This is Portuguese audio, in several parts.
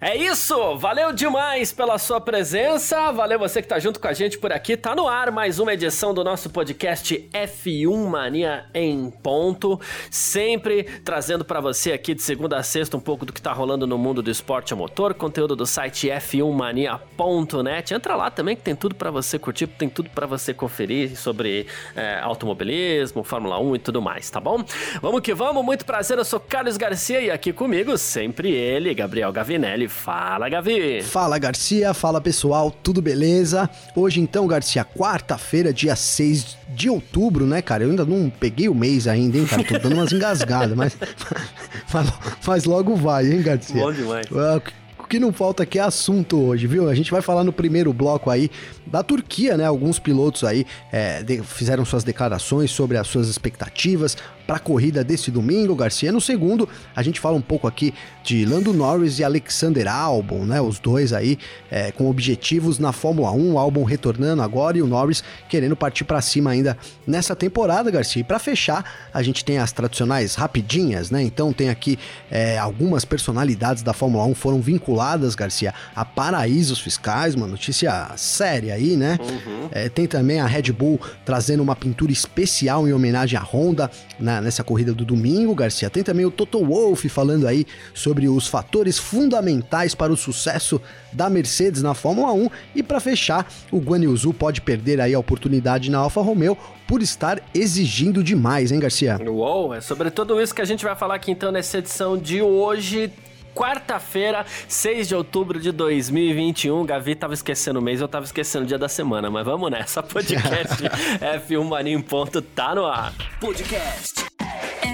É isso! Valeu demais pela sua presença, valeu você que tá junto com a gente por aqui. Tá no ar mais uma edição do nosso podcast F1 Mania em ponto, sempre trazendo para você aqui de segunda a sexta um pouco do que tá rolando no mundo do esporte a motor, conteúdo do site f1mania.net. Entra lá também que tem tudo para você curtir, tem tudo para você conferir sobre é, automobilismo, Fórmula 1 e tudo mais, tá bom? Vamos que vamos, muito prazer, eu sou Carlos Garcia e aqui comigo sempre ele, Gabriel Gavinelli. Fala, Gavi! Fala, Garcia. Fala, pessoal. Tudo beleza? Hoje, então, Garcia, quarta-feira, dia 6 de outubro, né, cara? Eu ainda não peguei o mês ainda, hein, cara? Tô dando umas engasgadas, mas, mas, mas logo vai, hein, Garcia? Bom demais. Ah, o que não falta aqui é assunto hoje, viu? A gente vai falar no primeiro bloco aí da Turquia, né? Alguns pilotos aí é, de, fizeram suas declarações sobre as suas expectativas, para a corrida desse domingo, Garcia. No segundo, a gente fala um pouco aqui de Lando Norris e Alexander Albon, né? Os dois aí é, com objetivos na Fórmula 1, o Albon retornando agora e o Norris querendo partir para cima ainda nessa temporada, Garcia. E para fechar, a gente tem as tradicionais rapidinhas, né? Então tem aqui é, algumas personalidades da Fórmula 1 foram vinculadas, Garcia, a paraísos fiscais, uma notícia séria aí, né? Uhum. É, tem também a Red Bull trazendo uma pintura especial em homenagem à Honda na nessa corrida do domingo, Garcia. Tem também o Toto Wolff falando aí sobre os fatores fundamentais para o sucesso da Mercedes na Fórmula 1. E para fechar, o Guan pode perder aí a oportunidade na Alfa Romeo por estar exigindo demais, hein, Garcia? Uou, é sobre tudo isso que a gente vai falar aqui então nessa edição de hoje quarta-feira, 6 de outubro de 2021. Gavi tava esquecendo o mês, eu tava esquecendo o dia da semana, mas vamos nessa. Podcast F1 Mania em ponto tá no ar. Podcast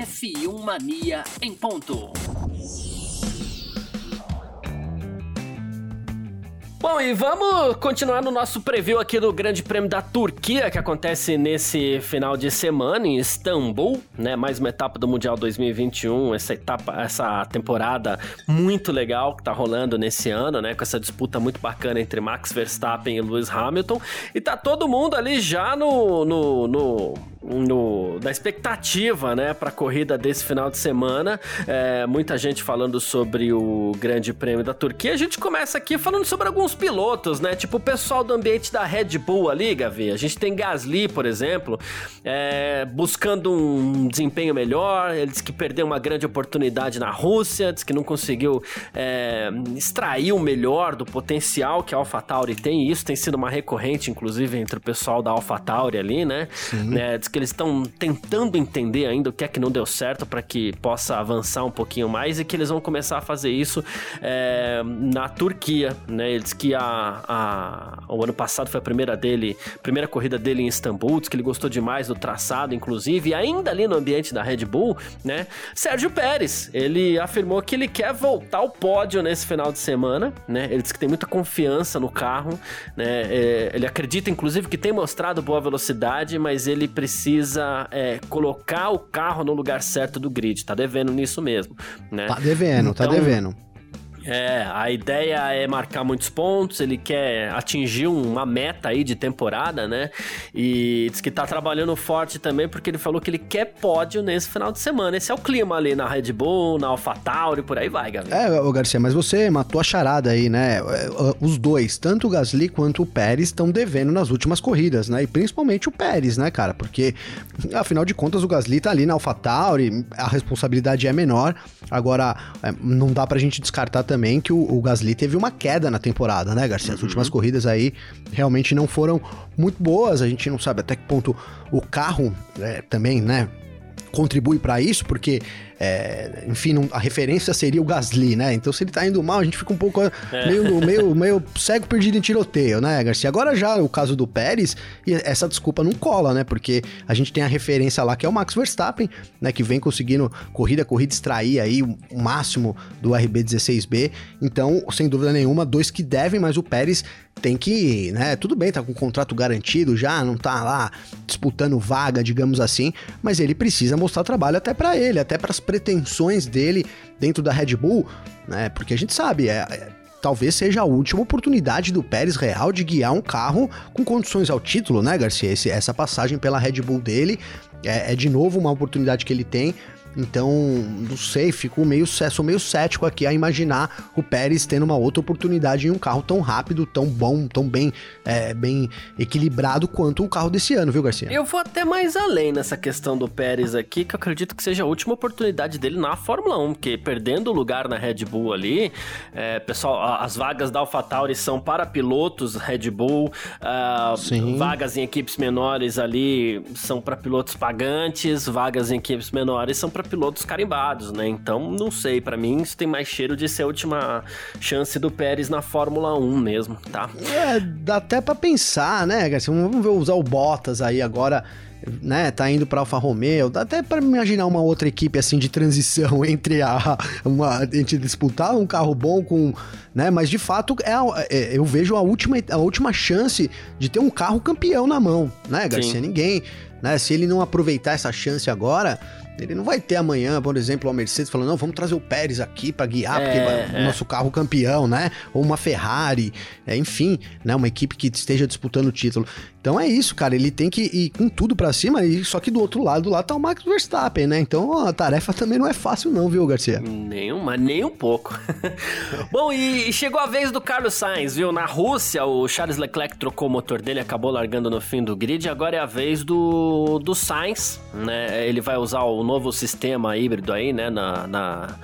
F1 Mania em ponto. Bom, e vamos continuar no nosso preview aqui do Grande Prêmio da Turquia, que acontece nesse final de semana em Istambul, né? Mais uma etapa do Mundial 2021, essa etapa, essa temporada muito legal que tá rolando nesse ano, né? Com essa disputa muito bacana entre Max Verstappen e Lewis Hamilton. E tá todo mundo ali já no, no, no no, da expectativa, né, para a corrida desse final de semana. É, muita gente falando sobre o Grande Prêmio da Turquia. A gente começa aqui falando sobre alguns pilotos, né, tipo o pessoal do ambiente da Red Bull ali, Gavi. A gente tem Gasly, por exemplo, é, buscando um desempenho melhor. Ele disse que perdeu uma grande oportunidade na Rússia, disse que não conseguiu é, extrair o melhor do potencial que a AlphaTauri tem. Isso tem sido uma recorrente, inclusive, entre o pessoal da AlphaTauri ali, né? Sim. né diz que eles estão tentando entender ainda o que é que não deu certo para que possa avançar um pouquinho mais e que eles vão começar a fazer isso é, na Turquia, né? Ele disse que a, a, o ano passado foi a primeira dele, primeira corrida dele em Istambul, disse que ele gostou demais do traçado, inclusive, e ainda ali no ambiente da Red Bull, né? Sérgio Pérez, ele afirmou que ele quer voltar ao pódio nesse final de semana, né? Ele disse que tem muita confiança no carro, né? É, ele acredita, inclusive, que tem mostrado boa velocidade, mas ele precisa precisa é, colocar o carro no lugar certo do grid. Tá devendo nisso mesmo, né? Tá devendo, tá então, tá devendo. É, a ideia é marcar muitos pontos, ele quer atingir uma meta aí de temporada, né? E diz que tá trabalhando forte também porque ele falou que ele quer pódio nesse final de semana. Esse é o clima ali na Red Bull, na AlphaTauri, por aí vai, Gabriel. É, ô Garcia, mas você matou a charada aí, né? É, os dois, tanto o Gasly quanto o Pérez, estão devendo nas últimas corridas, né? E principalmente o Pérez, né, cara? Porque, afinal de contas, o Gasly tá ali na AlphaTauri, a responsabilidade é menor. Agora, é, não dá pra gente descartar também também que o, o Gasly teve uma queda na temporada, né, Garcia? As uhum. últimas corridas aí realmente não foram muito boas. A gente não sabe até que ponto o carro é, também, né? Contribui para isso, porque é, enfim, a referência seria o Gasly, né? Então, se ele tá indo mal, a gente fica um pouco é. meio, meio, meio cego perdido em tiroteio, né, Garcia? Agora já o caso do Pérez, e essa desculpa não cola, né? Porque a gente tem a referência lá que é o Max Verstappen, né? Que vem conseguindo corrida corrida extrair aí o máximo do RB16B. Então, sem dúvida nenhuma, dois que devem, mas o Pérez tem que, né? Tudo bem, tá com o contrato garantido já, não tá lá disputando vaga, digamos assim, mas ele precisa mostrar trabalho até para ele, até para as pretensões dele dentro da Red Bull, né? Porque a gente sabe, é, é, talvez seja a última oportunidade do Pérez Real de guiar um carro com condições ao título, né, Garcia? Esse, essa passagem pela Red Bull dele é, é de novo uma oportunidade que ele tem então, não sei, fico meio, sou meio cético aqui a imaginar o Pérez tendo uma outra oportunidade em um carro tão rápido, tão bom, tão bem, é, bem equilibrado quanto o carro desse ano, viu, Garcia? Eu vou até mais além nessa questão do Pérez aqui, que eu acredito que seja a última oportunidade dele na Fórmula 1, porque perdendo o lugar na Red Bull ali, é, pessoal, as vagas da AlphaTauri são para pilotos Red Bull, uh, vagas em equipes menores ali são para pilotos pagantes, vagas em equipes menores são para pilotos carimbados, né? Então, não sei, para mim isso tem mais cheiro de ser a última chance do Pérez na Fórmula 1 mesmo, tá? É, dá até para pensar, né, Garcia? Vamos ver usar o Bottas aí agora né, tá indo para Alfa Romeo, dá até para imaginar uma outra equipe assim de transição entre a uma entre disputar um carro bom com, né, mas de fato é, é, eu vejo a última a última chance de ter um carro campeão na mão, né, Garcia? Sim. Ninguém, né, se ele não aproveitar essa chance agora, ele não vai ter amanhã, por exemplo, a Mercedes falando, não, vamos trazer o Pérez aqui para guiar, é, porque é. o nosso carro campeão, né? Ou uma Ferrari, é, enfim, né? Uma equipe que esteja disputando o título. Então é isso, cara. Ele tem que ir com tudo para cima, e só que do outro lado lá tá o Max Verstappen, né? Então a tarefa também não é fácil, não, viu, Garcia? Nenhuma, nem um pouco. Bom, e chegou a vez do Carlos Sainz, viu? Na Rússia, o Charles Leclerc trocou o motor dele, acabou largando no fim do grid. Agora é a vez do, do Sainz, né? Ele vai usar o novo sistema híbrido aí, né? Na, na,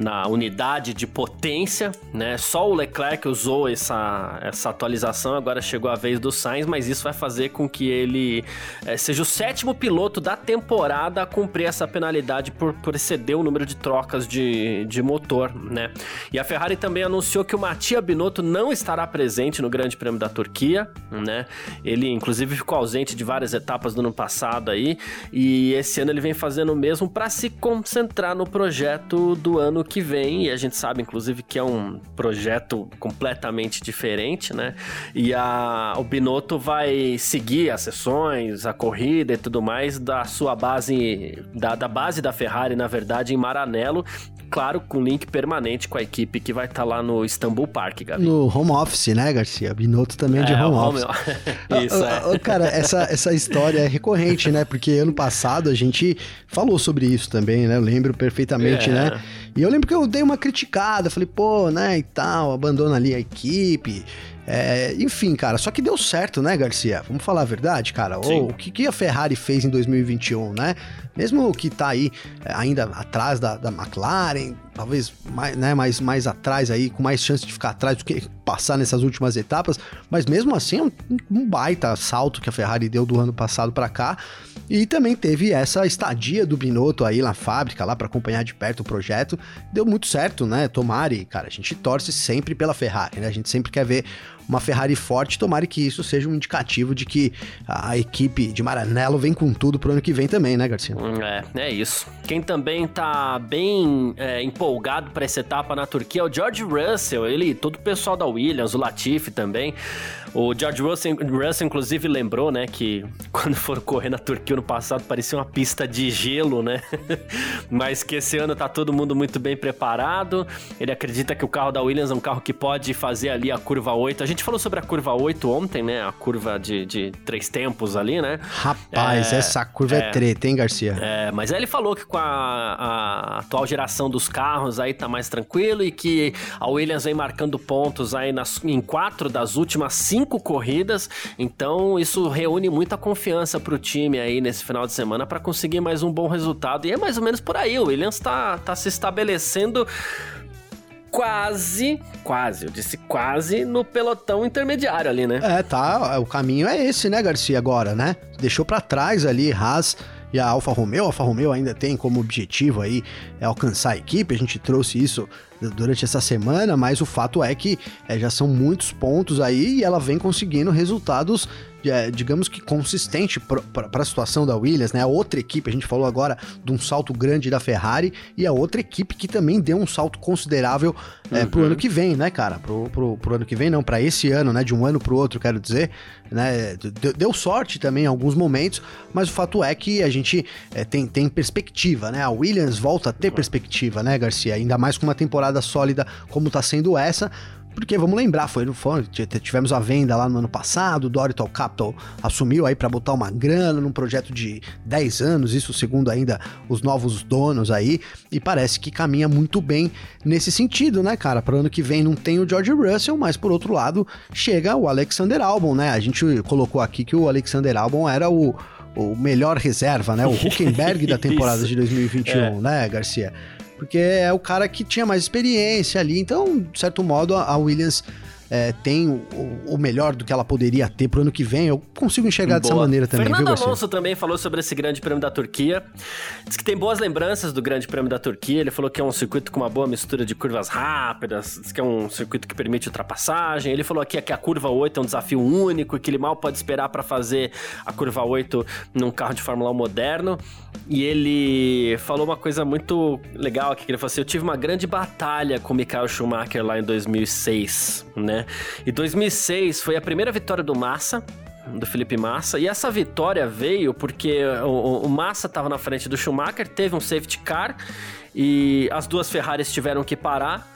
na unidade de potência, né? Só o Leclerc usou essa, essa atualização, agora chegou a vez do Sainz, mas isso vai fazer com que ele é, seja o sétimo piloto da temporada a cumprir essa penalidade por, por exceder o número de trocas de, de motor, né? E a Ferrari também anunciou que o Mattia Binotto não estará presente no Grande Prêmio da Turquia, né? Ele, inclusive, ficou ausente de várias etapas do ano passado aí, e esse ano ele vem fazendo o mesmo para se concentrar no projeto do ano que vem, e a gente sabe, inclusive, que é um projeto completamente diferente, né? E a, o Binotto vai seguir as sessões, a corrida e tudo mais da sua base, da, da base da Ferrari, na verdade, em Maranello, claro, com link permanente com a equipe que vai estar tá lá no Istanbul Park, Gabi. No home office, né, Garcia? Binotto também é de é, home, home office. Isso, é. Cara, essa, essa história é recorrente, né? Porque ano passado a gente falou sobre isso também, né? Eu lembro perfeitamente, é. né? E eu lembro que eu dei uma criticada, falei, pô, né, e tal, abandona ali a equipe. É, enfim, cara, só que deu certo, né, Garcia? Vamos falar a verdade, cara. O, o que, que, a Ferrari fez em 2021, né? Mesmo que tá aí é, ainda atrás da, da McLaren, talvez mais, né, mais, mais atrás aí, com mais chance de ficar atrás do que passar nessas últimas etapas, mas mesmo assim é um, um baita salto que a Ferrari deu do ano passado para cá. E também teve essa estadia do Binotto aí na fábrica, lá para acompanhar de perto o projeto. Deu muito certo, né? Tomara, e cara, a gente torce sempre pela Ferrari, né? A gente sempre quer ver uma Ferrari forte. Tomara que isso seja um indicativo de que a equipe de Maranello vem com tudo pro ano que vem também, né, Garcia? Hum, é, é isso. Quem também tá bem é, empolgado para essa etapa na Turquia é o George Russell. Ele, todo o pessoal da Williams, o Latifi também. O George Russell, Russell, inclusive, lembrou, né, que quando foram correr na Turquia no passado parecia uma pista de gelo, né? Mas que esse ano tá todo mundo muito bem preparado. Ele acredita que o carro da Williams é um carro que pode fazer ali a curva 8. A gente falou sobre a curva 8 ontem, né? A curva de, de três tempos ali, né? Rapaz, é, essa curva é, é treta, hein, Garcia? É, mas aí ele falou que com a, a, atual geração dos carros aí tá mais tranquilo e que a Williams vem marcando pontos aí nas, em quatro das últimas cinco corridas, então isso reúne muita confiança para o time aí nesse final de semana para conseguir mais um bom resultado. E é mais ou menos por aí, o Williams está tá se estabelecendo quase, quase, eu disse quase no pelotão intermediário ali, né? É, tá, o caminho é esse, né, Garcia, agora, né? Deixou para trás ali Haas e a Alfa Romeo. A Alfa Romeo ainda tem como objetivo aí é alcançar a equipe, a gente trouxe isso durante essa semana, mas o fato é que é, já são muitos pontos aí e ela vem conseguindo resultados é, digamos que consistente para a situação da Williams, né? A outra equipe, a gente falou agora de um salto grande da Ferrari e a outra equipe que também deu um salto considerável é, uhum. pro ano que vem, né, cara? Pro, pro, pro ano que vem, não, para esse ano, né? De um ano pro outro, quero dizer, né? Deu, deu sorte também em alguns momentos, mas o fato é que a gente é, tem, tem perspectiva, né? A Williams volta a ter perspectiva, né, Garcia? Ainda mais com uma temporada sólida como tá sendo essa. Porque vamos lembrar, foi, foi tivemos a venda lá no ano passado, o Dorital Capital assumiu aí para botar uma grana num projeto de 10 anos, isso segundo ainda os novos donos aí, e parece que caminha muito bem nesse sentido, né, cara? Para ano que vem não tem o George Russell, mas por outro lado chega o Alexander Albon, né? A gente colocou aqui que o Alexander Albon era o o melhor reserva, né? O Huckenberg da temporada de 2021, é. né, Garcia? Porque é o cara que tinha mais experiência ali. Então, de certo modo, a Williams é, tem o, o, melhor do que ela poderia ter pro ano que vem. Eu consigo enxergar Boa. dessa maneira também, Fernando viu, Alonso também falou sobre esse grande prêmio da Turquia. Diz que tem boas lembranças do grande prêmio da Turquia. Ele falou que é um circuito com uma boa mistura de curvas rápidas, diz que é um circuito que permite ultrapassagem. Ele falou aqui que a curva 8 é um desafio único e que ele mal pode esperar para fazer a curva 8 num carro de Fórmula 1 moderno. E ele falou uma coisa muito legal aqui, que ele falou assim, eu tive uma grande batalha com o Michael Schumacher lá em 2006, né? E 2006 foi a primeira vitória do Massa, do Felipe Massa. E essa vitória veio porque o, o Massa estava na frente do Schumacher, teve um safety car e as duas Ferraris tiveram que parar.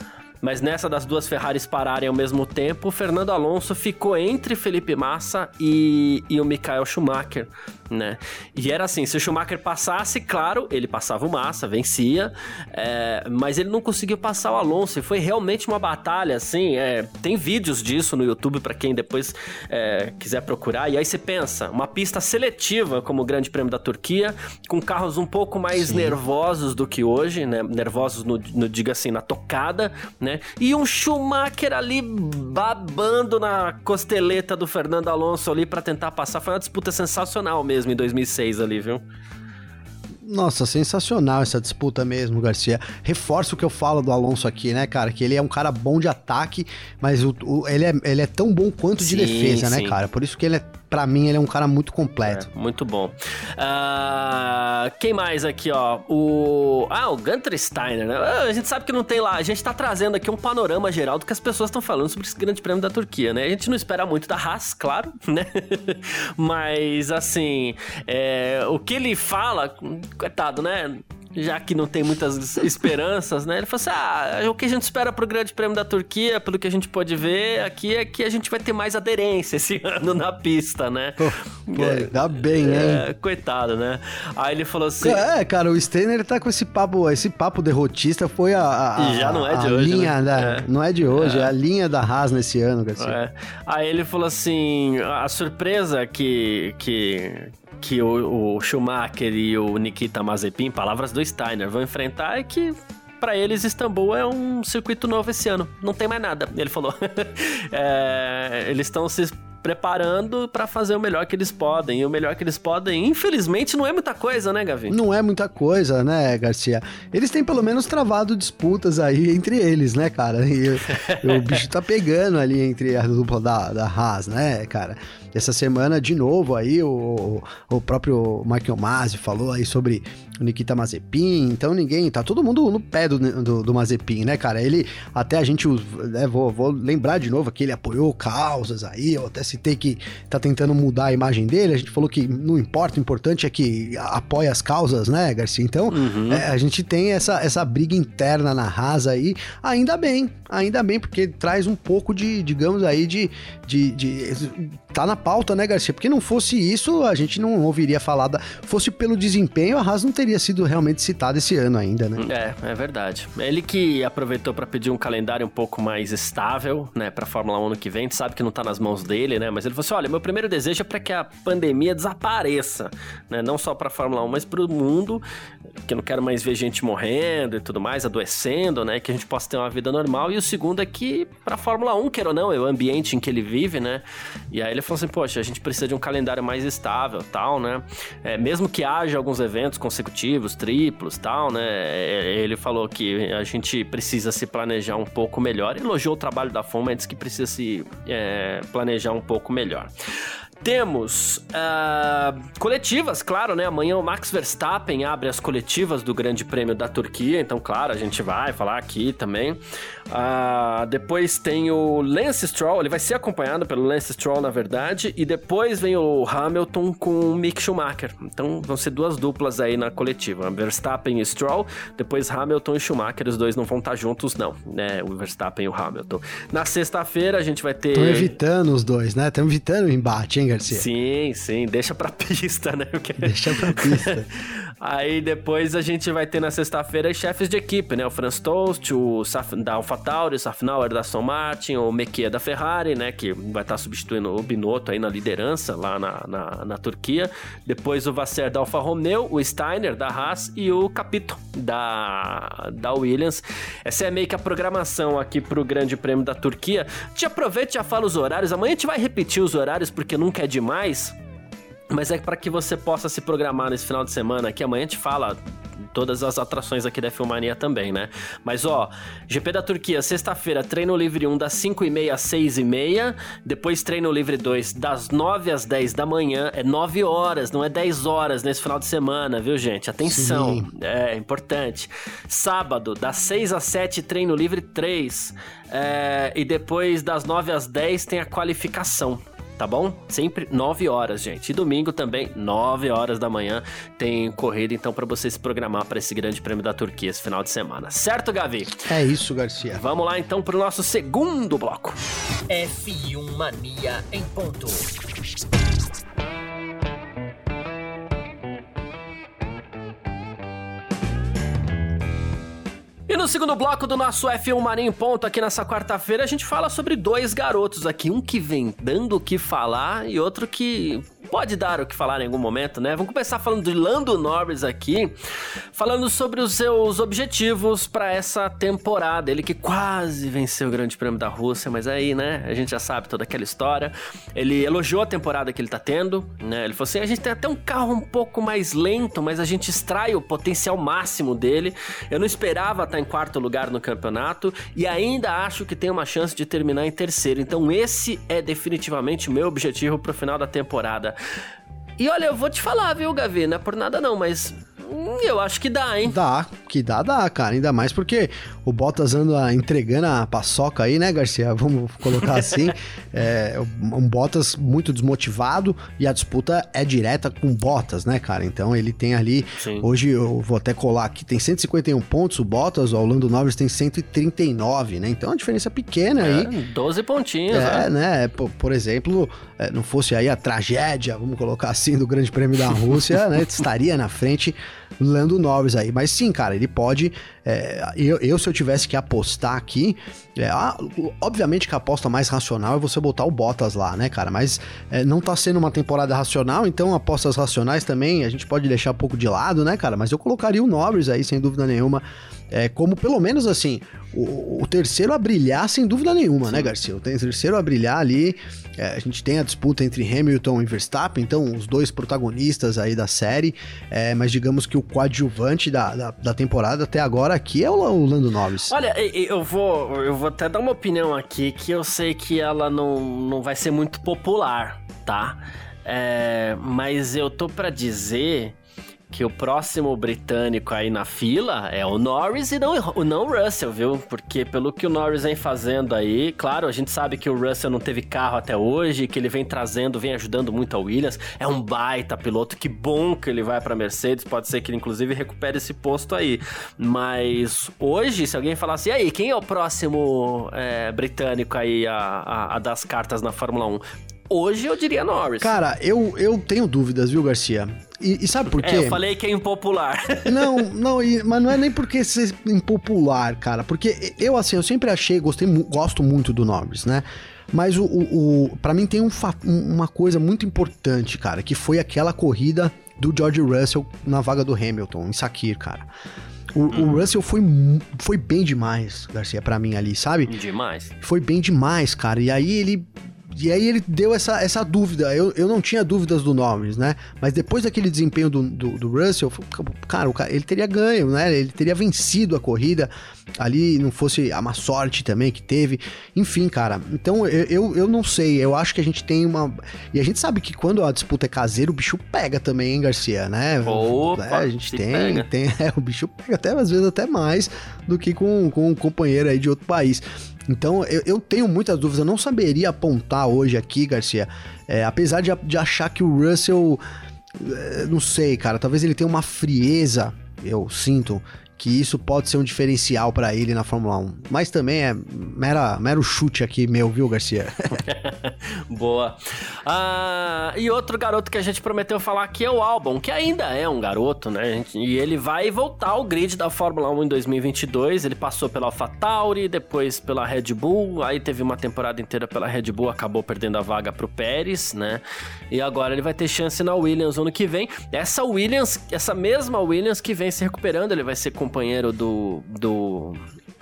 Mas nessa das duas Ferraris pararem ao mesmo tempo, o Fernando Alonso ficou entre Felipe Massa e, e o Michael Schumacher né? E era assim, se o Schumacher passasse, claro, ele passava o Massa, vencia, é, mas ele não conseguiu passar o Alonso, e foi realmente uma batalha, assim, é, tem vídeos disso no YouTube para quem depois é, quiser procurar, e aí você pensa, uma pista seletiva como o Grande Prêmio da Turquia, com carros um pouco mais Sim. nervosos do que hoje, né? Nervosos no, no, diga assim, na tocada, né? E um Schumacher ali babando na costeleta do Fernando Alonso ali para tentar passar, foi uma disputa sensacional mesmo mesmo em 2006 ali, viu? Nossa, sensacional essa disputa mesmo, Garcia. Reforça o que eu falo do Alonso aqui, né, cara? Que ele é um cara bom de ataque, mas o, o ele, é, ele é tão bom quanto sim, de defesa, né, sim. né, cara? Por isso que ele é para mim ele é um cara muito completo. É, muito bom. Uh, quem mais aqui, ó? O. Ah, o Gunter Steiner, né? Ah, a gente sabe que não tem lá. A gente tá trazendo aqui um panorama geral do que as pessoas estão falando sobre esse grande prêmio da Turquia, né? A gente não espera muito da Haas, claro, né? Mas, assim, é, o que ele fala, coitado, né? Já que não tem muitas esperanças, né? Ele falou assim: ah, o que a gente espera pro Grande Prêmio da Turquia, pelo que a gente pode ver aqui, é que a gente vai ter mais aderência esse ano na pista, né? Pô, pô dá bem, é, hein? Coitado, né? Aí ele falou assim. É, cara, o Steiner tá com esse papo, esse papo derrotista foi a. a já não é de hoje. Linha né? da, é. Não é de hoje, é. é. a linha da Haas nesse ano, Garcia. É. Aí ele falou assim: a surpresa que, que, que o, o Schumacher e o Nikita Mazepin, palavras do Steiner, vão enfrentar é que para eles, Istambul é um circuito novo esse ano. Não tem mais nada, ele falou. é, eles estão se preparando para fazer o melhor que eles podem. E o melhor que eles podem, infelizmente, não é muita coisa, né, Gavi? Não é muita coisa, né, Garcia? Eles têm pelo menos travado disputas aí entre eles, né, cara? E, o bicho tá pegando ali entre a dupla da, da Haas, né, cara? Essa semana, de novo, aí o, o próprio Michael Masi falou aí sobre o Nikita Mazepin, então ninguém, tá todo mundo no pé do, do, do Mazepin, né, cara? Ele, até a gente, né, vou, vou lembrar de novo que ele apoiou causas aí, eu até citei que tá tentando mudar a imagem dele, a gente falou que não importa, o importante é que apoia as causas, né, Garcia? Então, uhum. é, a gente tem essa, essa briga interna na rasa aí, ainda bem, ainda bem, porque traz um pouco de, digamos aí, de, de, de tá na pauta, né, Garcia? Porque não fosse isso, a gente não ouviria falar. Fosse pelo desempenho, a Haas não teria sido realmente citada esse ano ainda, né? É, é verdade. Ele que aproveitou para pedir um calendário um pouco mais estável, né, pra Fórmula 1 ano que vem. A gente sabe que não tá nas mãos dele, né? Mas ele falou assim: olha, meu primeiro desejo é para que a pandemia desapareça, né? Não só pra Fórmula 1, mas pro mundo, que eu não quero mais ver gente morrendo e tudo mais, adoecendo, né? Que a gente possa ter uma vida normal. E o segundo é que pra Fórmula 1, quer ou não, é o ambiente em que ele vive, né? E aí ele falou assim, poxa, a gente precisa de um calendário mais estável, tal, né? É, mesmo que haja alguns eventos consecutivos, triplos, tal, né? É, ele falou que a gente precisa se planejar um pouco melhor. Elogiou o trabalho da FOM, mas disse que precisa se é, planejar um pouco melhor. Temos uh, coletivas, claro, né? Amanhã o Max Verstappen abre as coletivas do Grande Prêmio da Turquia, então, claro, a gente vai falar aqui também. Uh, depois tem o Lance Stroll, ele vai ser acompanhado pelo Lance Stroll, na verdade, e depois vem o Hamilton com o Mick Schumacher. Então, vão ser duas duplas aí na coletiva: Verstappen e Stroll, depois Hamilton e Schumacher. Os dois não vão estar juntos, não, né? O Verstappen e o Hamilton. Na sexta-feira, a gente vai ter. Estão evitando os dois, né? Estão evitando o embate, hein, Garcia? Sim, sim, deixa pra pista, né? Deixa pra pista. Aí depois a gente vai ter na sexta-feira chefes de equipe, né? O Franz Toast, o Saf, da AlphaTauri, o Safnauer da Aston Martin, o Mekia da Ferrari, né? Que vai estar substituindo o Binotto aí na liderança lá na, na, na Turquia. Depois o Vasser da Alfa Romeo, o Steiner da Haas e o Capito da, da Williams. Essa é meio que a programação aqui pro Grande Prêmio da Turquia. Te aproveita e já fala os horários. Amanhã a gente vai repetir os horários porque nunca é demais. Mas é para que você possa se programar nesse final de semana, que amanhã gente fala todas as atrações aqui da Filmania também, né? Mas ó, GP da Turquia, sexta-feira, treino livre 1 das 5h30 às 6h30, depois treino livre 2 das 9 às 10 da manhã, é 9 horas, não é 10 horas nesse final de semana, viu, gente? Atenção, Sim. é importante. Sábado, das 6 às 7, treino livre 3, é, e depois das 9 às 10 tem a qualificação tá bom? Sempre 9 horas, gente. E domingo também, 9 horas da manhã, tem corrida, então, para você se programar para esse grande prêmio da Turquia esse final de semana. Certo, Gavi? É isso, Garcia. Vamos lá, então, pro nosso segundo bloco. F1 Mania em ponto. E no segundo bloco do nosso F1 Marinho Ponto, aqui nessa quarta-feira, a gente fala sobre dois garotos aqui. Um que vem dando o que falar e outro que pode dar o que falar em algum momento, né? Vamos começar falando de Lando Norris aqui, falando sobre os seus objetivos para essa temporada. Ele que quase venceu o Grande Prêmio da Rússia, mas aí, né, a gente já sabe toda aquela história. Ele elogiou a temporada que ele tá tendo, né? Ele falou assim: a gente tem até um carro um pouco mais lento, mas a gente extrai o potencial máximo dele. Eu não esperava estar em quarto lugar no campeonato e ainda acho que tem uma chance de terminar em terceiro. Então, esse é definitivamente o meu objetivo pro final da temporada. E olha, eu vou te falar, viu, Gavi? Não é por nada não, mas Hum, eu acho que dá, hein? Dá, que dá, dá, cara. Ainda mais porque o Bottas anda entregando a paçoca aí, né, Garcia? Vamos colocar assim. é, um Bottas muito desmotivado e a disputa é direta com Bottas, né, cara? Então ele tem ali. Sim. Hoje eu vou até colar aqui, tem 151 pontos o Bottas, o Orlando Norris tem 139, né? Então a diferença pequena é, aí. 12 pontinhos, é, né? né? Por, por exemplo, é, não fosse aí a tragédia, vamos colocar assim, do Grande Prêmio da Rússia, né? Estaria na frente Lando Norris aí. Mas sim, cara, ele pode. É, eu, eu, se eu tivesse que apostar aqui, é, obviamente que a aposta mais racional é você botar o Bottas lá, né, cara? Mas é, não tá sendo uma temporada racional, então apostas racionais também a gente pode deixar um pouco de lado, né, cara? Mas eu colocaria o Norris aí, sem dúvida nenhuma, é, como pelo menos assim, o, o, terceiro a brilhar, sem dúvida nenhuma, né, Sim. né, Garcia? O terceiro a brilhar ali. É, a gente tem a disputa entre Hamilton e Verstappen, então os dois protagonistas aí da série, é, mas digamos que o coadjuvante da, da, da, temporada até agora aqui é o, o Lando Norris. Olha, eu vou, eu vou até dar uma opinião aqui que eu sei que ela não, não vai ser muito popular, tá? É, mas eu tô para dizer que o próximo britânico aí na fila é o Norris e não, não o Russell, viu? Porque pelo que o Norris vem fazendo aí, claro, a gente sabe que o Russell não teve carro até hoje, que ele vem trazendo, vem ajudando muito a Williams. É um baita piloto, que bom que ele vai para Mercedes, pode ser que ele inclusive recupere esse posto aí. Mas hoje, se alguém falasse, e aí, quem é o próximo é, britânico aí a, a, a das cartas na Fórmula 1? Hoje eu diria Norris. Cara, eu, eu tenho dúvidas, viu, Garcia? E, e sabe por quê? É, eu falei que é impopular. Não, não, mas não é nem porque ser impopular, cara. Porque eu, assim, eu sempre achei, gostei, gosto muito do Norris, né? Mas o, o, o para mim tem um, uma coisa muito importante, cara, que foi aquela corrida do George Russell na vaga do Hamilton, em Sakir, cara. O, hum. o, uhum. Russell foi, foi bem demais, Garcia, para mim ali, sabe? Demais. Foi bem demais, cara. E aí ele e aí ele deu essa, essa dúvida. Eu, eu não tinha dúvidas do Norris, né? Mas depois daquele desempenho do, do, do Russell, cara, cara, ele teria ganho, né? Ele teria vencido a corrida ali, não fosse a má sorte também que teve. Enfim, cara. Então eu, eu, eu, não sei. Eu acho que a gente tem uma. E a gente sabe que quando a disputa é caseira, o bicho pega também, hein, Garcia, né? Opa, é, a gente tem, tem é, o bicho pega até às vezes até mais do que com, com um companheiro aí de outro país. Então eu, eu, tenho muitas dúvidas, eu não saberia apontar hoje aqui, Garcia, é, apesar de, de, achar que o Russell, é, não sei, cara, talvez ele tenha uma frieza, eu sinto, que isso pode ser um diferencial para ele na Fórmula 1. Mas também é mera, mero chute aqui meu, viu, Garcia? Boa. Ah, e outro garoto que a gente prometeu falar aqui é o Albon, que ainda é um garoto, né? E ele vai voltar ao grid da Fórmula 1 em 2022. Ele passou pela AlphaTauri, depois pela Red Bull, aí teve uma temporada inteira pela Red Bull, acabou perdendo a vaga pro Pérez, né? E agora ele vai ter chance na Williams ano que vem. Essa Williams, essa mesma Williams que vem se recuperando, ele vai ser com companheiro do, do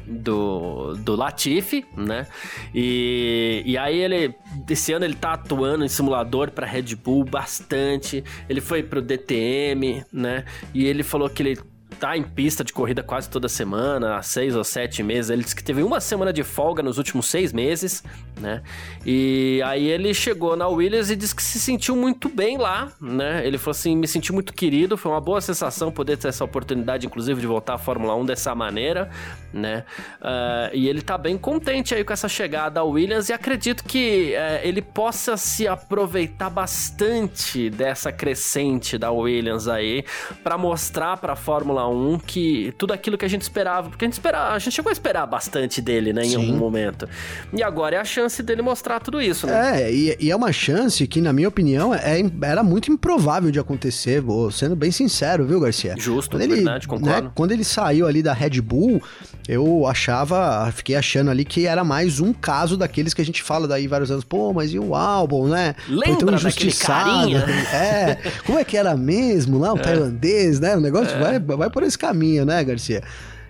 do, do Latifi, né? E, e aí ele, esse ano ele tá atuando em simulador para Red Bull bastante. Ele foi pro DTM, né? E ele falou que ele tá em pista de corrida quase toda semana, há seis ou sete meses. Ele disse que teve uma semana de folga nos últimos seis meses, né? E aí ele chegou na Williams e disse que se sentiu muito bem lá, né? Ele falou assim: me senti muito querido, foi uma boa sensação poder ter essa oportunidade, inclusive, de voltar à Fórmula 1 dessa maneira, né? Uh, e ele tá bem contente aí com essa chegada à Williams e acredito que uh, ele possa se aproveitar bastante dessa crescente da Williams aí para mostrar para a Fórmula 1 que tudo aquilo que a gente esperava, porque a gente esperava, a gente chegou a esperar bastante dele, né, em Sim. algum momento. E agora é a chance dele mostrar tudo isso, né? É, e, e é uma chance que, na minha opinião, é, era muito improvável de acontecer, vou sendo bem sincero, viu, Garcia? Justo, quando ele, verdade, concordo. Né, quando ele saiu ali da Red Bull, eu achava, fiquei achando ali que era mais um caso daqueles que a gente fala daí vários anos, pô, mas e o álbum, né? Lembra Foi tão injustiçado. É, como é que era mesmo lá, o é. tailandês, né? O negócio é. vai, vai por esse caminho, né, Garcia?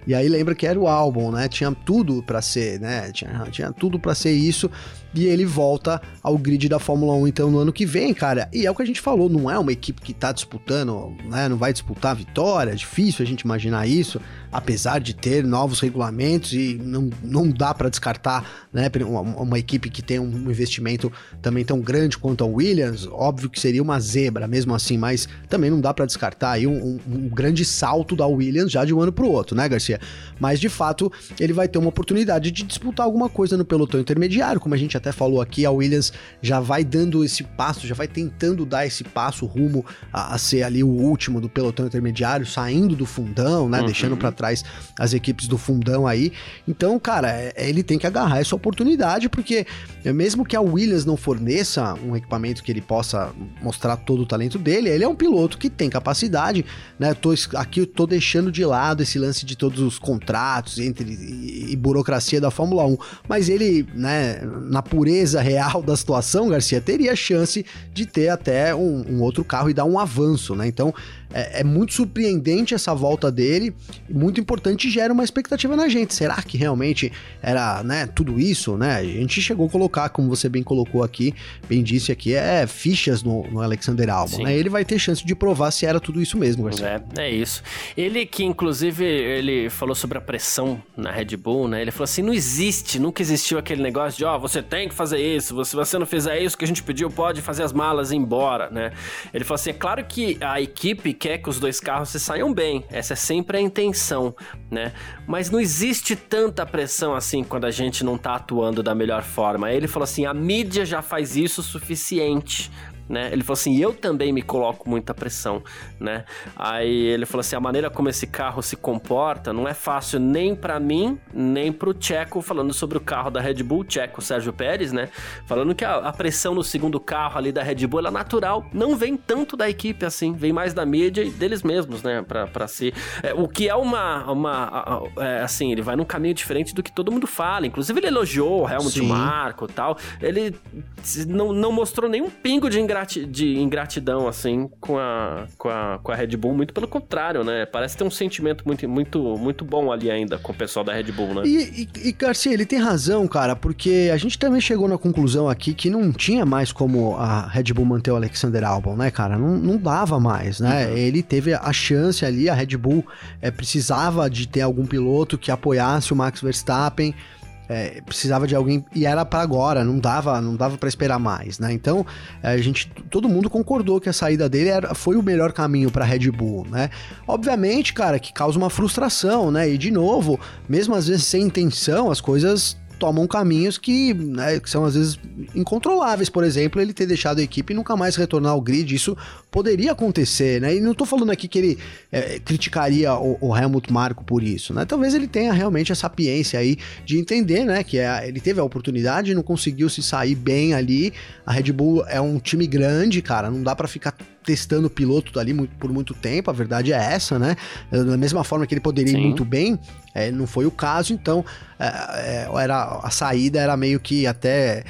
E aí lembra que era o álbum, né? Tinha tudo para ser, né? Tinha, tinha tudo para ser isso. E ele volta ao grid da Fórmula 1 então no ano que vem, cara. E é o que a gente falou, não é uma equipe que tá disputando, né? Não vai disputar a vitória, é difícil a gente imaginar isso apesar de ter novos regulamentos e não, não dá para descartar né, uma, uma, equipe que tem um investimento também tão grande quanto a Williams, óbvio que seria uma zebra mesmo assim, mas também não dá para descartar aí um, um, um, grande salto da Williams já de um ano para o outro, né, Garcia? Mas de fato ele vai ter uma oportunidade de disputar alguma coisa no pelotão intermediário, como a gente até falou aqui, a Williams já vai dando esse passo, já vai tentando dar esse passo rumo a, a ser ali o último do pelotão intermediário, saindo do fundão, né, uhum. deixando para traz as equipes do fundão aí. Então, cara, é, é, ele tem que agarrar essa oportunidade, porque mesmo que a Williams não forneça um equipamento que ele possa mostrar todo o talento dele, ele é um piloto que tem capacidade, né? Tô, aqui eu tô deixando de lado esse lance de todos os contratos entre e, e burocracia da Fórmula 1, mas ele, né, na pureza real da situação, Garcia, teria chance de ter até um, um outro carro e dar um avanço, né? Então, é, é, muito surpreendente essa volta dele, muito importante gera uma expectativa na gente. Será que realmente era, né, tudo isso, né? A gente chegou a colocar, como você bem colocou aqui, bem disse aqui, é fichas no, no Alexander Albon, né? Ele vai ter chance de provar se era tudo isso mesmo, Garcia. É, é isso. Ele que, inclusive, ele falou sobre a pressão na Red Bull, né? Ele falou assim, não existe, nunca existiu aquele negócio de, ó, oh, você tem que fazer isso, se você não fizer isso que a gente pediu, pode fazer as malas e ir embora, né? Ele falou assim, é claro que a equipe quer que os dois carros se saiam bem. Essa é sempre a intenção, né? Mas não existe tanta pressão assim quando a gente não tá atuando da melhor forma. Ele falou assim: a mídia já faz isso o suficiente né? Ele falou assim: eu também me coloco muita pressão, né? Aí ele falou assim: a maneira como esse carro se comporta não é fácil nem para mim, nem pro Checo, falando sobre o carro da Red Bull, Checo Sérgio Pérez, né? Falando que a, a pressão no segundo carro ali da Red Bull é natural, não vem tanto da equipe assim, vem mais da mídia e deles mesmos, né? Pra, pra si. É, o que é uma. uma é, assim, ele vai num caminho diferente do que todo mundo fala. Inclusive, ele elogiou o Helmut Sim. Marko e tal. Ele não, não mostrou nenhum pingo de engano ingrati de ingratidão, assim, com a, com, a, com a Red Bull. Muito pelo contrário, né? Parece ter um sentimento muito, muito, muito bom ali ainda com o pessoal da Red Bull, né? E, e, e Garcia, ele tem razão, cara, porque a gente também chegou na conclusão aqui que não tinha mais como a Red Bull manter o Alexander Albon, né, cara? Não, não dava mais, né? Uhum. Ele teve a chance ali, a Red Bull é, precisava de ter algum piloto que apoiasse o Max Verstappen é, precisava de alguém e era para agora, não dava, não dava para esperar mais, né? Então a gente, todo mundo concordou que a saída dele era, foi o melhor caminho para Red Bull, né? Obviamente, cara, que causa uma frustração, né? E de novo, mesmo às vezes sem intenção, as coisas tomam caminhos que, né, que são às vezes incontroláveis. Por exemplo, ele ter deixado a equipe e nunca mais retornar ao grid. Isso poderia acontecer, né? E não tô falando aqui que ele é, criticaria o, o, Helmut Marko por isso, né? Talvez ele tenha realmente a sapiência aí de entender, né? Que é, ele teve a oportunidade, não conseguiu se sair bem ali. A Red Bull é um time grande, cara. Não dá para ficar testando o piloto ali por muito tempo, a verdade é essa, né? Da mesma forma que ele poderia Sim. ir muito bem, é, não foi o caso, então é, era, a saída era meio que até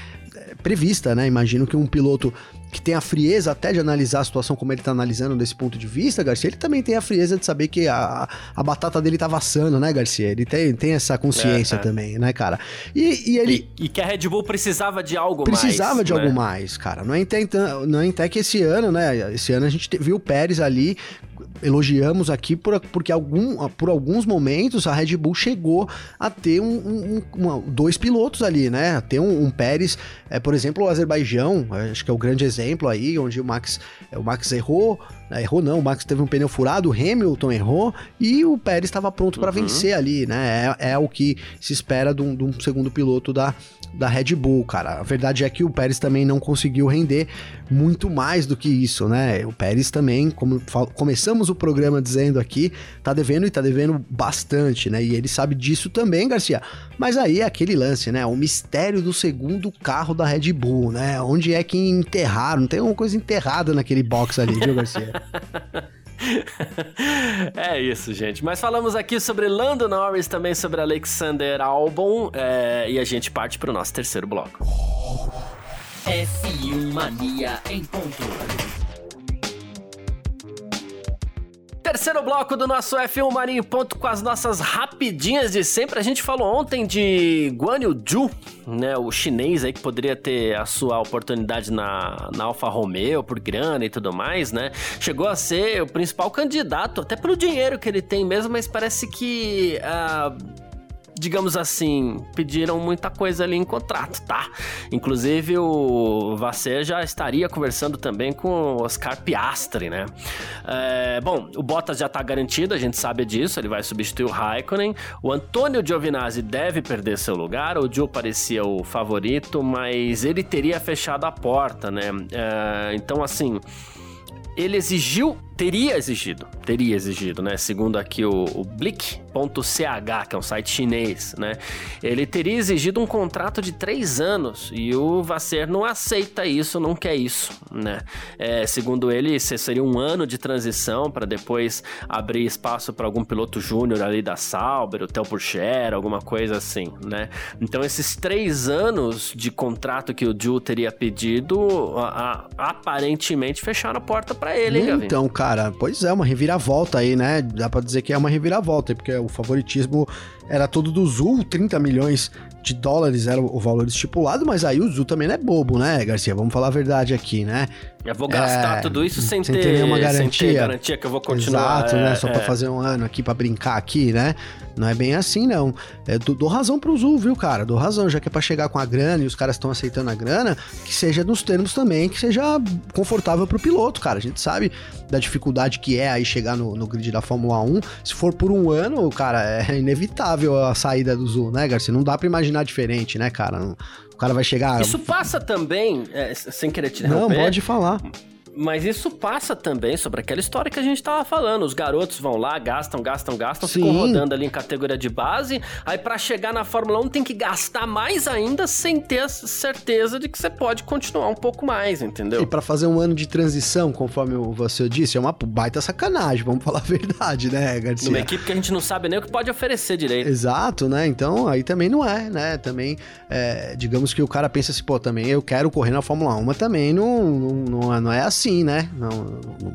prevista, né? Imagino que um piloto que tem a frieza até de analisar a situação como ele tá analisando desse ponto de vista, Garcia, ele também tem a frieza de saber que a, a batata dele tá assando, né, Garcia? Ele tem, tem essa consciência é, é. também, né, cara? E, e ele... E, e, que a Red Bull precisava de algo precisava mais. Precisava de né? algo mais, cara. Não é, não é até que esse ano, né, esse ano a gente viu o Pérez ali elogiamos aqui por, porque algum, por alguns momentos a Red Bull chegou a ter um, um, uma, dois pilotos ali, né? Ter um, um Pérez, é, por exemplo, o Azerbaijão, acho que é o grande exemplo aí, onde o Max, é, o Max errou? Errou não, o Max teve um pneu furado, o Hamilton errou e o Pérez estava pronto para uhum. vencer ali, né? É, é, o que se espera de um, de um segundo piloto da, da Red Bull, cara. A verdade é que o Pérez também não conseguiu render muito mais do que isso, né? O Pérez também, como começamos o programa dizendo aqui, tá devendo e tá devendo bastante, né? E ele sabe disso também, Garcia. Mas aí é aquele lance, né? O mistério do segundo carro da Red Bull, né? Onde é que enterraram? Não tem uma coisa enterrada naquele box ali, viu, Garcia? é isso, gente. Mas falamos aqui sobre Lando Norris, também sobre Alexander Albon, é, e a gente parte para o nosso terceiro bloco. F1 Mania em ponto. Terceiro bloco do nosso F1 Marinho Ponto com as nossas rapidinhas de sempre. A gente falou ontem de Guan Yu Zhu, né, o chinês aí que poderia ter a sua oportunidade na, na Alfa Romeo por grana e tudo mais, né? Chegou a ser o principal candidato, até pelo dinheiro que ele tem mesmo, mas parece que uh, digamos assim, pediram muita coisa ali em contrato, tá? Inclusive o Vasser já estaria conversando também com o Oscar Piastri, né? É, bom, o Bottas já tá garantido, a gente sabe disso, ele vai substituir o Raikkonen. O Antônio Giovinazzi deve perder seu lugar, o Gio parecia o favorito, mas ele teria fechado a porta, né? É, então, assim ele exigiu, teria exigido, teria exigido, né? Segundo aqui o, o Blick.ch, que é um site chinês, né? Ele teria exigido um contrato de três anos e o Vasser não aceita isso, não quer isso, né? É, segundo ele, seria um ano de transição para depois abrir espaço para algum piloto júnior ali da Sauber, o Tel Purcher, alguma coisa assim, né? Então esses três anos de contrato que o Ju teria pedido, a, a, aparentemente fecharam a porta para ele, hein, Gavin? Então, cara, pois é, uma reviravolta aí, né? Dá pra dizer que é uma reviravolta, porque o favoritismo era todo do Zul, 30 milhões de dólares era o valor estipulado, mas aí o Zul também não é bobo, né, Garcia? Vamos falar a verdade aqui, né? Eu vou gastar é, tudo isso sem, sem ter, ter nenhuma garantia. Sem ter garantia que eu vou continuar. Exato, né? é, né? Só é. pra fazer um ano aqui, pra brincar aqui, né? Não é bem assim, não. É, dou, dou razão pro Zul, viu, cara? Dou razão, já que é pra chegar com a grana e os caras estão aceitando a grana, que seja nos termos também, que seja confortável pro piloto, cara. A gente sabe da dificuldade que é aí chegar no, no grid da Fórmula 1. Se for por um ano, cara, é inevitável a saída do Zul, né, Garcia? Não dá pra imaginar diferente, né, cara? O cara vai chegar. Isso passa também, é, sem querer te interromper. Não, pode falar Mas isso passa também sobre aquela história que a gente tava falando. Os garotos vão lá, gastam, gastam, gastam, Sim. ficam rodando ali em categoria de base. Aí para chegar na Fórmula 1 tem que gastar mais ainda sem ter a certeza de que você pode continuar um pouco mais, entendeu? E para fazer um ano de transição, conforme você disse, é uma baita sacanagem, vamos falar a verdade, né, Garcia? Numa equipe que a gente não sabe nem o que pode oferecer direito. Exato, né? Então aí também não é, né? Também, é, digamos que o cara pensa assim, pô, também eu quero correr na Fórmula 1, mas também não, não, não, não é assim, né? Não, não,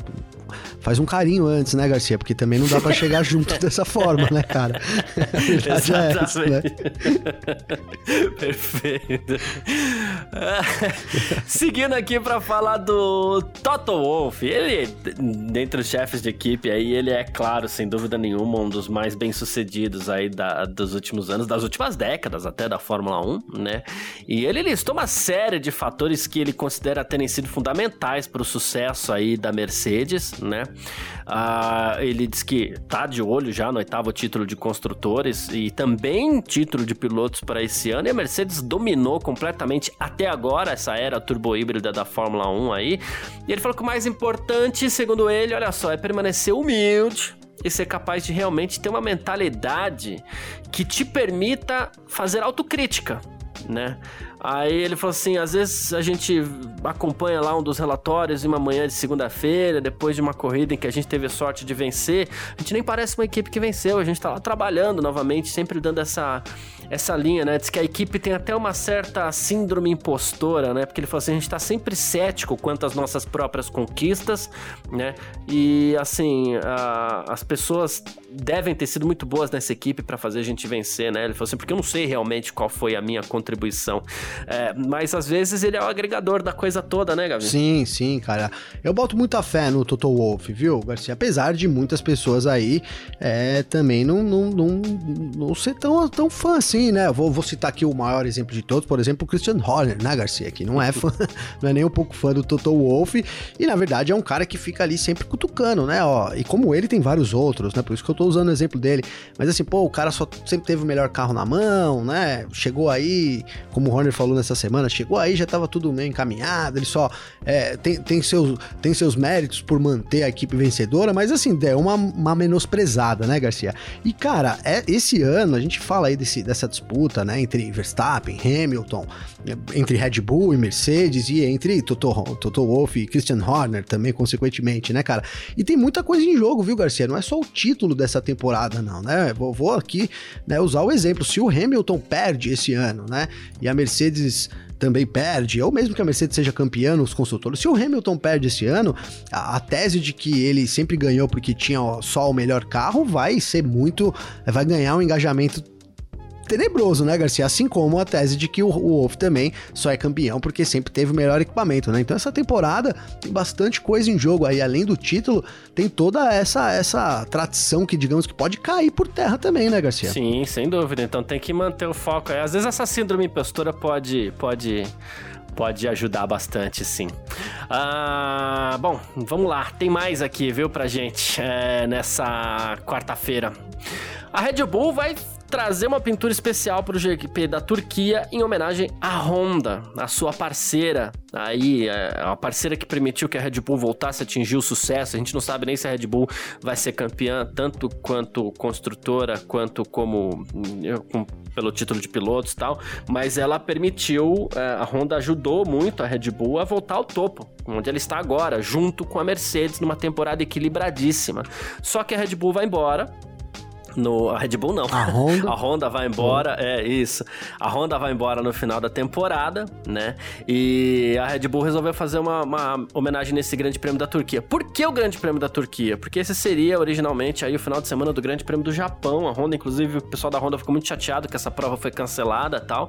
faz um carinho antes, né, Garcia? Porque também não dá para chegar junto dessa forma, né, cara? Exatamente. É isso, né? Perfeito. Seguindo aqui para falar do Toto Wolff. Ele, dentre os chefes de equipe aí, ele é, claro, sem dúvida nenhuma, um dos mais bem-sucedidos aí da, dos últimos anos, das últimas décadas até da Fórmula 1, né? E ele listou uma série de fatores que ele considera terem sido fundamentais para o sucesso aí da Mercedes, né? Ah, ele diz que tá de olho já no oitavo título de construtores e também título de pilotos para esse ano. E a Mercedes dominou completamente até agora essa era turbo híbrida da Fórmula 1 aí. E ele falou que o mais importante, segundo ele, olha só, é permanecer humilde, e ser capaz de realmente ter uma mentalidade que te permita fazer autocrítica, né? Aí ele falou assim: às vezes a gente acompanha lá um dos relatórios em uma manhã de segunda-feira, depois de uma corrida em que a gente teve sorte de vencer. A gente nem parece uma equipe que venceu, a gente tá lá trabalhando novamente, sempre dando essa essa linha, né? Diz que a equipe tem até uma certa síndrome impostora, né? Porque ele falou assim: a gente tá sempre cético quanto às nossas próprias conquistas, né? E assim, a, as pessoas devem ter sido muito boas nessa equipe para fazer a gente vencer, né? Ele falou assim: porque eu não sei realmente qual foi a minha contribuição. É, mas às vezes ele é o agregador da coisa toda, né, Gabi? Sim, sim, cara. Eu boto muita fé no Toto Wolff, viu, Garcia? Apesar de muitas pessoas aí é, também não, não, não, não ser tão, tão fã assim assim, né? Vou, vou citar aqui o maior exemplo de todos, por exemplo, o Christian Horner, né, Garcia? Que não é fã, não é nem um pouco fã do Toto Wolff. E na verdade é um cara que fica ali sempre cutucando, né? Ó, e como ele tem vários outros, né? Por isso que eu tô usando o exemplo dele. Mas assim, pô, o cara só sempre teve o melhor carro na mão, né? Chegou aí, como o Horner falou nessa semana, chegou aí, já tava tudo meio encaminhado. Ele só é, tem, tem, seus, tem seus méritos por manter a equipe vencedora, mas assim, deu uma, uma menosprezada, né, Garcia? E cara, é, esse ano a gente fala aí desse, dessa disputa, né, entre Verstappen, Hamilton, entre Red Bull e Mercedes e entre Toto, Toto Wolff e Christian Horner também, consequentemente, né, cara? E tem muita coisa em jogo, viu, Garcia? Não é só o título dessa temporada, não, né? Vou, vou aqui né, usar o exemplo. Se o Hamilton perde esse ano, né, e a Mercedes também perde, ou mesmo que a Mercedes seja campeã nos construtores, se o Hamilton perde esse ano, a, a, tese de que ele sempre ganhou porque tinha só o melhor carro vai ser muito. vai ganhar um engajamento tenebroso, né, Garcia? Assim como a tese de que o, o Wolf também só é campeão porque sempre teve o melhor equipamento, né? Então essa temporada tem bastante coisa em jogo aí, além do título, tem toda essa essa tradição que digamos que pode cair por terra também, né, Garcia? Sim, sem dúvida. Então tem que manter o foco aí. Às vezes essa síndrome impostora pode pode pode ajudar bastante, sim. Ah, bom, vamos lá. Tem mais aqui, viu, pra gente é, nessa quarta-feira. A Red Bull vai trazer uma pintura especial para o GP da Turquia em homenagem à Honda, a sua parceira. Aí, é, a parceira que permitiu que a Red Bull voltasse a atingir o sucesso. A gente não sabe nem se a Red Bull vai ser campeã, tanto quanto construtora, quanto como com, pelo título de pilotos e tal. Mas ela permitiu, é, a Honda ajudou muito a Red Bull a voltar ao topo, onde ela está agora, junto com a Mercedes, numa temporada equilibradíssima. Só que a Red Bull vai embora, no, a Red Bull não. A Honda? a Honda vai embora, é isso. A Honda vai embora no final da temporada, né? E a Red Bull resolveu fazer uma, uma, homenagem nesse Grande Prêmio da Turquia. Por que o Grande Prêmio da Turquia? Porque esse seria originalmente aí o final de semana do Grande Prêmio do Japão. A Honda, inclusive, o pessoal da Honda ficou muito chateado que essa prova foi cancelada tal.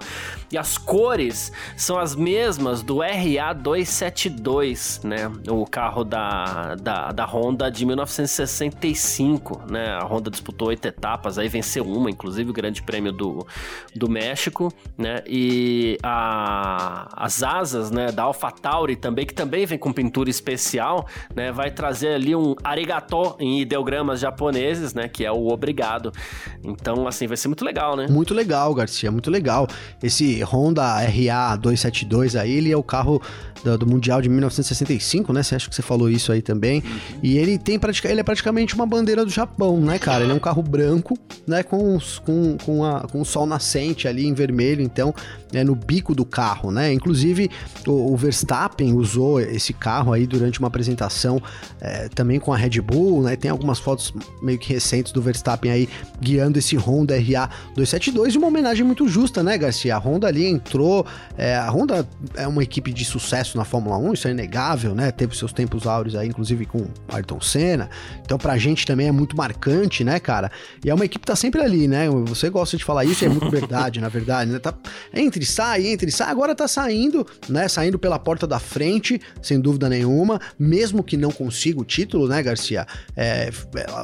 E as cores são as mesmas do RA272, né? O carro da, da, da Honda de 1965, né? A Honda disputou oito etapas, aí venceu uma, inclusive o Grande Prêmio do, do México, né? E a, as asas, né, da AlphaTauri também, que também vem com pintura especial, né? Vai trazer ali um arigato em ideogramas japoneses, né? Que é o obrigado. Então, assim, vai ser muito legal, né? Muito legal, Garcia, muito legal. Esse Honda RA 272 aí, ele é o carro do, do, Mundial de 1965, né? Você acha que você falou isso aí também? Uhum. E ele tem ele é praticamente uma bandeira do Japão, né, cara? Ele é um carro branco, né? Com, com, com, a, com o sol nascente ali em vermelho, então, é no bico do carro, né? Inclusive, o, o Verstappen usou esse carro aí durante uma apresentação é, também com a Red Bull, né? Tem algumas fotos meio que recentes do Verstappen aí guiando esse Honda RA 272 de uma homenagem muito justa, né, Garcia? A Honda ali entrou, é, a Honda é uma equipe de sucesso sucesso na Fórmula 1, isso é inegável, né? Teve seus tempos áureos aí, inclusive com Ayrton Senna. Então, pra gente também é muito marcante, né, cara? E é uma equipe que tá sempre ali, né? Você gosta de falar isso, é muito verdade, na verdade, né? Tá entre sai, entre sai, agora tá saindo, né? Saindo pela porta da frente, sem dúvida nenhuma, mesmo que não consiga o título, né, Garcia? É,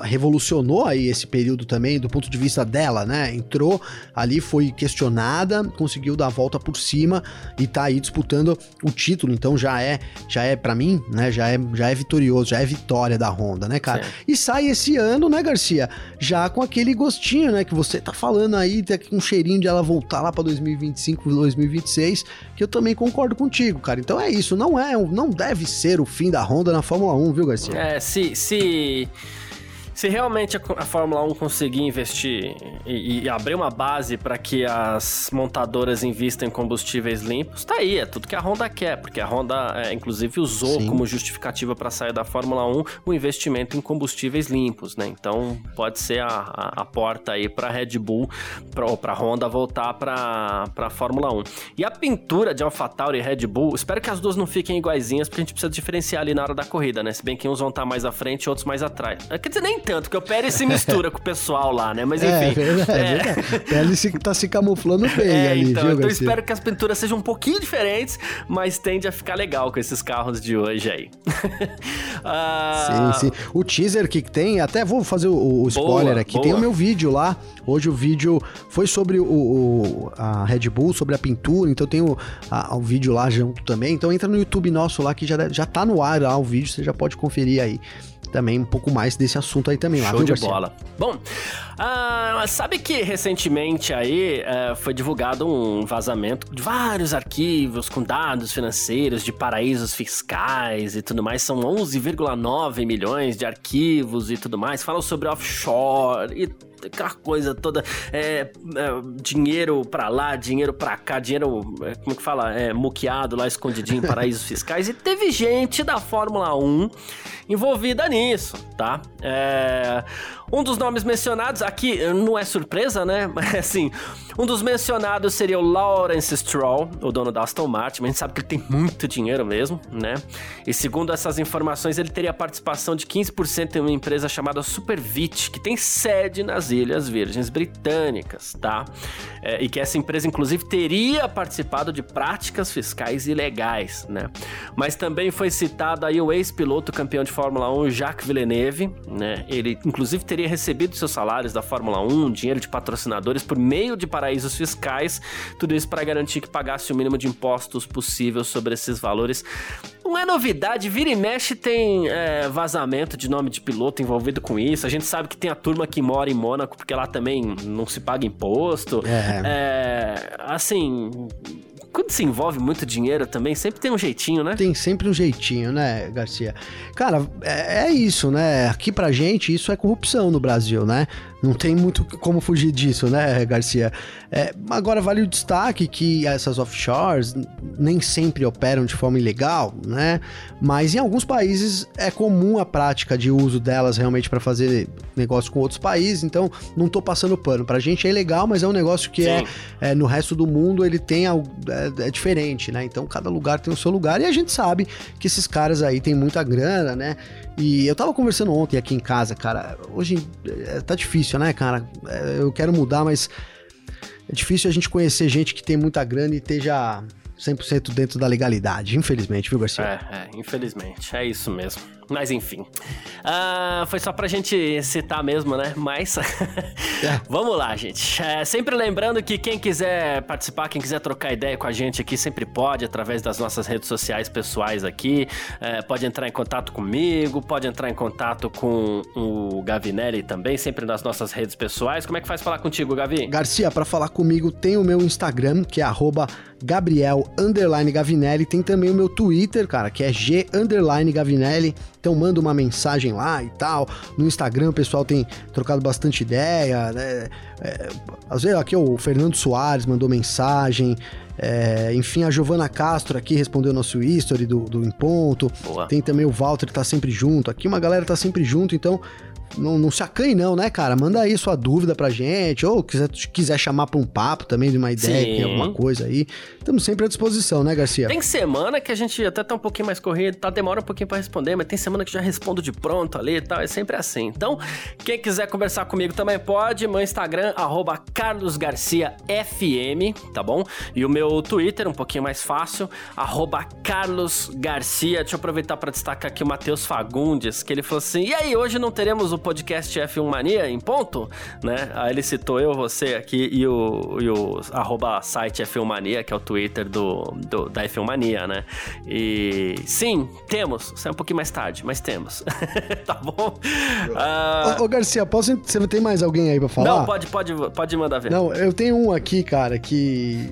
revolucionou aí esse período também do ponto de vista dela, né? Entrou ali, foi questionada, conseguiu dar a volta por cima e tá aí disputando o título então já é, já é para mim, né, já é, já é vitorioso, já é vitória da Honda, né, cara? Sim. E sai esse ano, né, Garcia? Já com aquele gostinho, né, que você tá falando aí, tem um cheirinho de ela voltar lá para 2025, 2026, que eu também concordo contigo, cara. Então é isso, não é, não deve ser o fim da Honda na Fórmula 1, viu, Garcia? É, se se se realmente a, Fórmula 1 conseguir investir e, e abrir uma base para que as montadoras invistam em combustíveis limpos, tá aí, é tudo que a Honda quer, porque a Honda, é, inclusive, usou Sim. como justificativa para sair da Fórmula 1 o investimento em combustíveis limpos, né? Então pode ser a, a, a porta aí para Red Bull ou para Honda voltar para a Fórmula 1. E a pintura de AlphaTauri e Red Bull, espero que as duas não fiquem iguaizinhas, porque a gente precisa diferenciar ali na hora da corrida, né? Se bem que uns vão estar tá mais à frente e outros mais atrás. Quer dizer, nem tanto, porque o Pérez se mistura com o pessoal lá, né? Mas é, enfim. É, é. verdade. Pérez se, tá se camuflando bem é, ali, então, viu, Então eu espero que as pinturas sejam um pouquinho diferentes, mas tende a ficar legal com esses carros de hoje aí. ah... Sim, sim. O teaser que tem, até vou fazer o, o spoiler boa, aqui, boa. tem o meu vídeo lá. Hoje o vídeo foi sobre o, o a Red Bull, sobre a pintura, então tem o, a, o vídeo lá junto também. Então entra no YouTube nosso lá que já, já tá no ar lá o vídeo, você já pode conferir aí também um pouco mais desse assunto aí também. Show lá, viu, de Garcia? bola. Bom, uh, sabe que recentemente aí uh, foi divulgado um vazamento de vários arquivos com dados financeiros de paraísos fiscais e tudo mais. São 11,9 milhões de arquivos e tudo mais. Falam sobre offshore e aquela coisa toda, é, é, dinheiro pra lá, dinheiro pra cá, dinheiro, é, como que fala, é, muqueado lá, escondidinho em paraísos fiscais, e teve gente da Fórmula 1 envolvida nisso, tá? É, um dos nomes mencionados aqui não é surpresa, né? Mas assim, um dos mencionados seria o Lawrence Stroll, o dono da Aston Martin. Mas a gente sabe que ele tem muito dinheiro mesmo, né? E segundo essas informações, ele teria participação de 15% em uma empresa chamada Supervit, que tem sede nas Ilhas Virgens Britânicas, tá? É, e que essa empresa, inclusive, teria participado de práticas fiscais ilegais, né? Mas também foi citado aí o ex-piloto campeão de Fórmula 1, Jacques Villeneuve, né? Ele, inclusive, recebido seus salários da Fórmula 1, dinheiro de patrocinadores por meio de paraísos fiscais, tudo isso para garantir que pagasse o mínimo de impostos possível sobre esses valores. Não é novidade, vira e mexe tem é, vazamento de nome de piloto envolvido com isso. A gente sabe que tem a turma que mora em Mônaco porque lá também não se paga imposto. É. é assim, quando se envolve muito dinheiro também, sempre tem um jeitinho, né? Tem sempre um jeitinho, né, Garcia? Cara, é, é isso, né? Aqui pra gente, isso é corrupção no Brasil, né? Não tem muito como fugir disso, né, Garcia? É, agora, vale o destaque que essas offshores nem sempre operam de forma ilegal, né? Mas em alguns países é comum a prática de uso delas realmente para fazer negócio com outros países, então não tô passando pano. Pra gente é ilegal, mas é um negócio que é, é, no resto do mundo ele tem é, é, diferente, né? Então cada lugar tem o seu lugar e a gente sabe que esses caras aí têm muita grana, né? E eu tava conversando ontem aqui em casa, cara. Hoje é, tá difícil, né, cara? É, eu quero mudar, mas é difícil a gente conhecer gente que tem muita grana e esteja 100% dentro da legalidade, infelizmente, viu, Garcia? É, é, infelizmente. É isso mesmo. Mas enfim. Uh, foi só pra gente citar mesmo, né? Mas. é. Vamos lá, gente. É, sempre lembrando que quem quiser participar, quem quiser trocar ideia com a gente aqui, sempre pode, através das nossas redes sociais pessoais aqui. É, pode entrar em contato comigo, pode entrar em contato com o Gavinelli também, sempre nas nossas redes pessoais. Como é que faz falar contigo, Gavi? Garcia, para falar comigo, tem o meu Instagram, que é arroba Gabriel Gavinelli. Tem também o meu Twitter, cara, que é G Gavinelli. Então manda uma mensagem lá e tal. No Instagram o pessoal tem trocado bastante ideia, né? É, às vezes aqui o Fernando Soares mandou mensagem. É, enfim, a Giovana Castro aqui respondeu nosso history do, do Em Ponto. Boa. Tem também o Walter que tá sempre junto. Aqui uma galera tá sempre junto, então não, não se acanhe não, né, cara? Manda aí sua dúvida pra gente, ou quiser, quiser chamar pra um papo também de uma ideia, Sim. alguma coisa aí. Estamos sempre à disposição, né, Garcia? Tem semana que a gente até tá um pouquinho mais corrido, tá, demora um pouquinho pra responder, mas tem semana que já respondo de pronto ali e tal, é sempre assim. Então, quem quiser conversar comigo também pode, meu Instagram, arroba carlosgarciafm, tá bom? E o meu Twitter, um pouquinho mais fácil, arroba carlosgarcia. Deixa eu aproveitar para destacar aqui o Matheus Fagundes, que ele falou assim, e aí, hoje não teremos o podcast F1 Mania em ponto, né? Aí ele citou eu, você aqui e o, e o arroba site F1 Mania, que é o Twitter do, do, da F1 Mania, né? E sim, temos. Sai um pouquinho mais tarde, mas temos. tá bom? Uh... Ô, ô, Garcia, posso, você tem mais alguém aí pra falar? Não, pode, pode, pode mandar ver. Não, eu tenho um aqui, cara, que que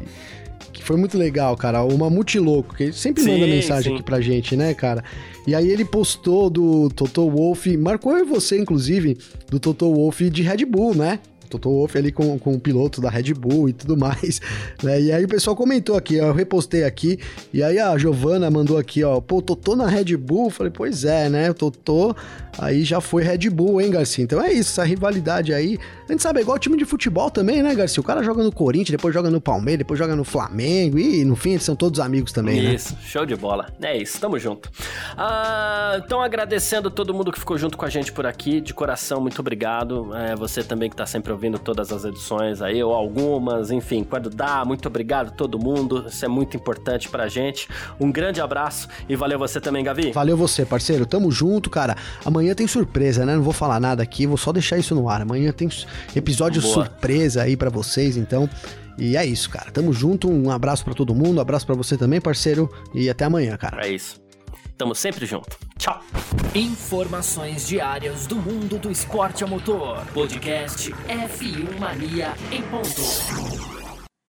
foi muito legal, cara. O Mamute Louco, que sempre sim, manda mensagem sim. aqui pra gente, né, cara? E aí ele postou do Toto Wolff, marcou eu e você, inclusive, do Toto Wolff de Red Bull, né? Toto Wolff ali com, com o piloto da Red Bull e tudo mais, né? E aí o pessoal comentou aqui, eu repostei aqui, e aí a Giovana mandou aqui, ó, pô, Totô na Red Bull, falei, pois é, né, o Totô aí já foi Red Bull, hein, Garcia? Então é isso, essa rivalidade aí, a gente sabe, é igual time de futebol também, né, Garcia? O cara joga no Corinthians, depois joga no Palmeiras, depois joga no Flamengo, e no fim eles são todos amigos também, isso, né? Isso, show de bola, é isso, tamo junto. Ah, então agradecendo todo mundo que ficou junto com a gente por aqui, de coração, muito obrigado, é, você também que tá sempre ouvindo todas as edições aí, ou algumas, enfim, quando dá. Muito obrigado a todo mundo, isso é muito importante pra gente. Um grande abraço e valeu você também, Gavi. Valeu você, parceiro. Tamo junto, cara. Amanhã tem surpresa, né? Não vou falar nada aqui, vou só deixar isso no ar. Amanhã tem episódio Boa. surpresa aí para vocês, então. E é isso, cara. Tamo junto. Um abraço para todo mundo, um abraço para você também, parceiro. E até amanhã, cara. É isso. Tamo sempre junto. Tchau. Informações diárias do mundo do esporte a motor. Podcast F1 Mania em ponto.